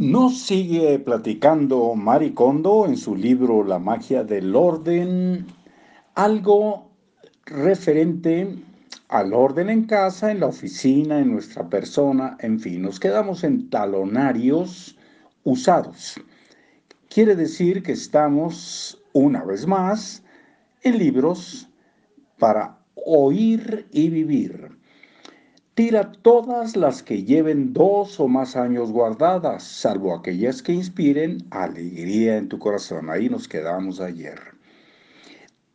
Nos sigue platicando Maricondo en su libro La magia del orden, algo referente al orden en casa, en la oficina, en nuestra persona, en fin, nos quedamos en talonarios usados. Quiere decir que estamos, una vez más, en libros para oír y vivir. Tira todas las que lleven dos o más años guardadas, salvo aquellas que inspiren alegría en tu corazón. Ahí nos quedamos ayer.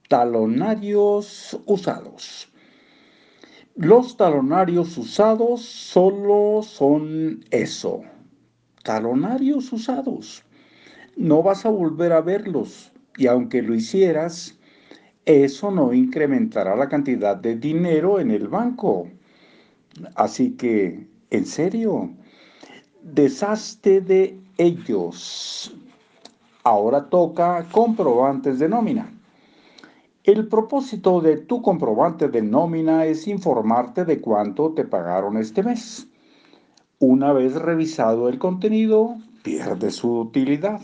Talonarios usados. Los talonarios usados solo son eso, talonarios usados. No vas a volver a verlos y aunque lo hicieras, eso no incrementará la cantidad de dinero en el banco. Así que, en serio, deshazte de ellos. Ahora toca comprobantes de nómina. El propósito de tu comprobante de nómina es informarte de cuánto te pagaron este mes. Una vez revisado el contenido, pierde su utilidad.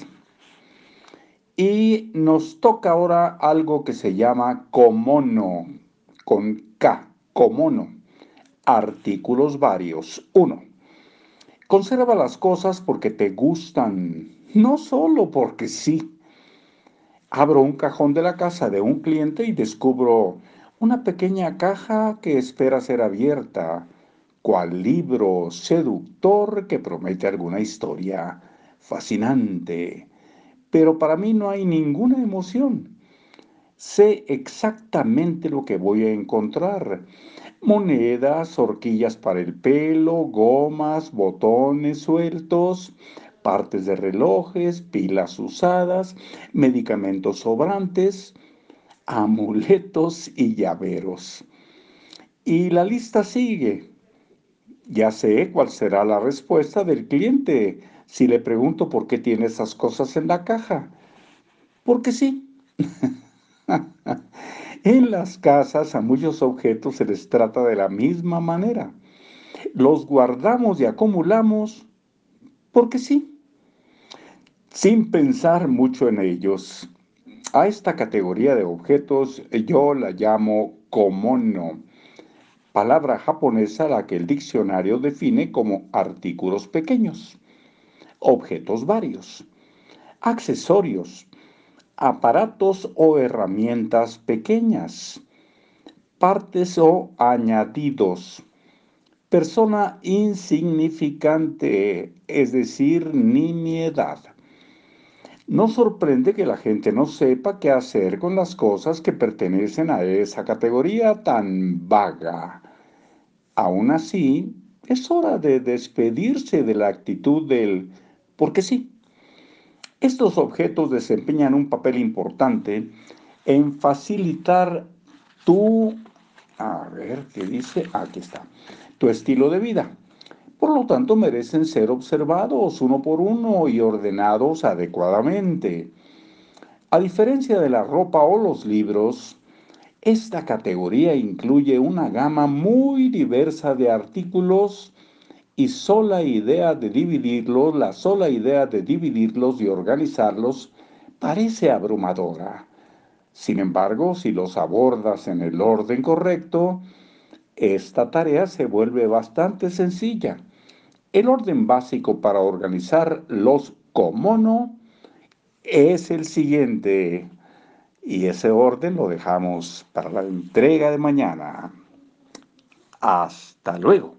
Y nos toca ahora algo que se llama comono, con K, comono artículos varios. 1. Conserva las cosas porque te gustan, no solo porque sí. Abro un cajón de la casa de un cliente y descubro una pequeña caja que espera ser abierta, cual libro seductor que promete alguna historia fascinante. Pero para mí no hay ninguna emoción. Sé exactamente lo que voy a encontrar monedas, horquillas para el pelo, gomas, botones sueltos, partes de relojes, pilas usadas, medicamentos sobrantes, amuletos y llaveros. Y la lista sigue. Ya sé cuál será la respuesta del cliente si le pregunto por qué tiene esas cosas en la caja. Porque sí. En las casas a muchos objetos se les trata de la misma manera. Los guardamos y acumulamos porque sí, sin pensar mucho en ellos. A esta categoría de objetos yo la llamo komono, palabra japonesa la que el diccionario define como artículos pequeños, objetos varios, accesorios, aparatos o herramientas pequeñas, partes o añadidos, persona insignificante, es decir, nimiedad. No sorprende que la gente no sepa qué hacer con las cosas que pertenecen a esa categoría tan vaga. Aún así, es hora de despedirse de la actitud del porque sí estos objetos desempeñan un papel importante en facilitar tu, a ver, ¿qué dice? Aquí está, tu estilo de vida. Por lo tanto, merecen ser observados uno por uno y ordenados adecuadamente. A diferencia de la ropa o los libros, esta categoría incluye una gama muy diversa de artículos y sola idea de dividirlos, la sola idea de dividirlos y organizarlos parece abrumadora. Sin embargo, si los abordas en el orden correcto, esta tarea se vuelve bastante sencilla. El orden básico para organizar los comono es el siguiente. Y ese orden lo dejamos para la entrega de mañana. Hasta luego.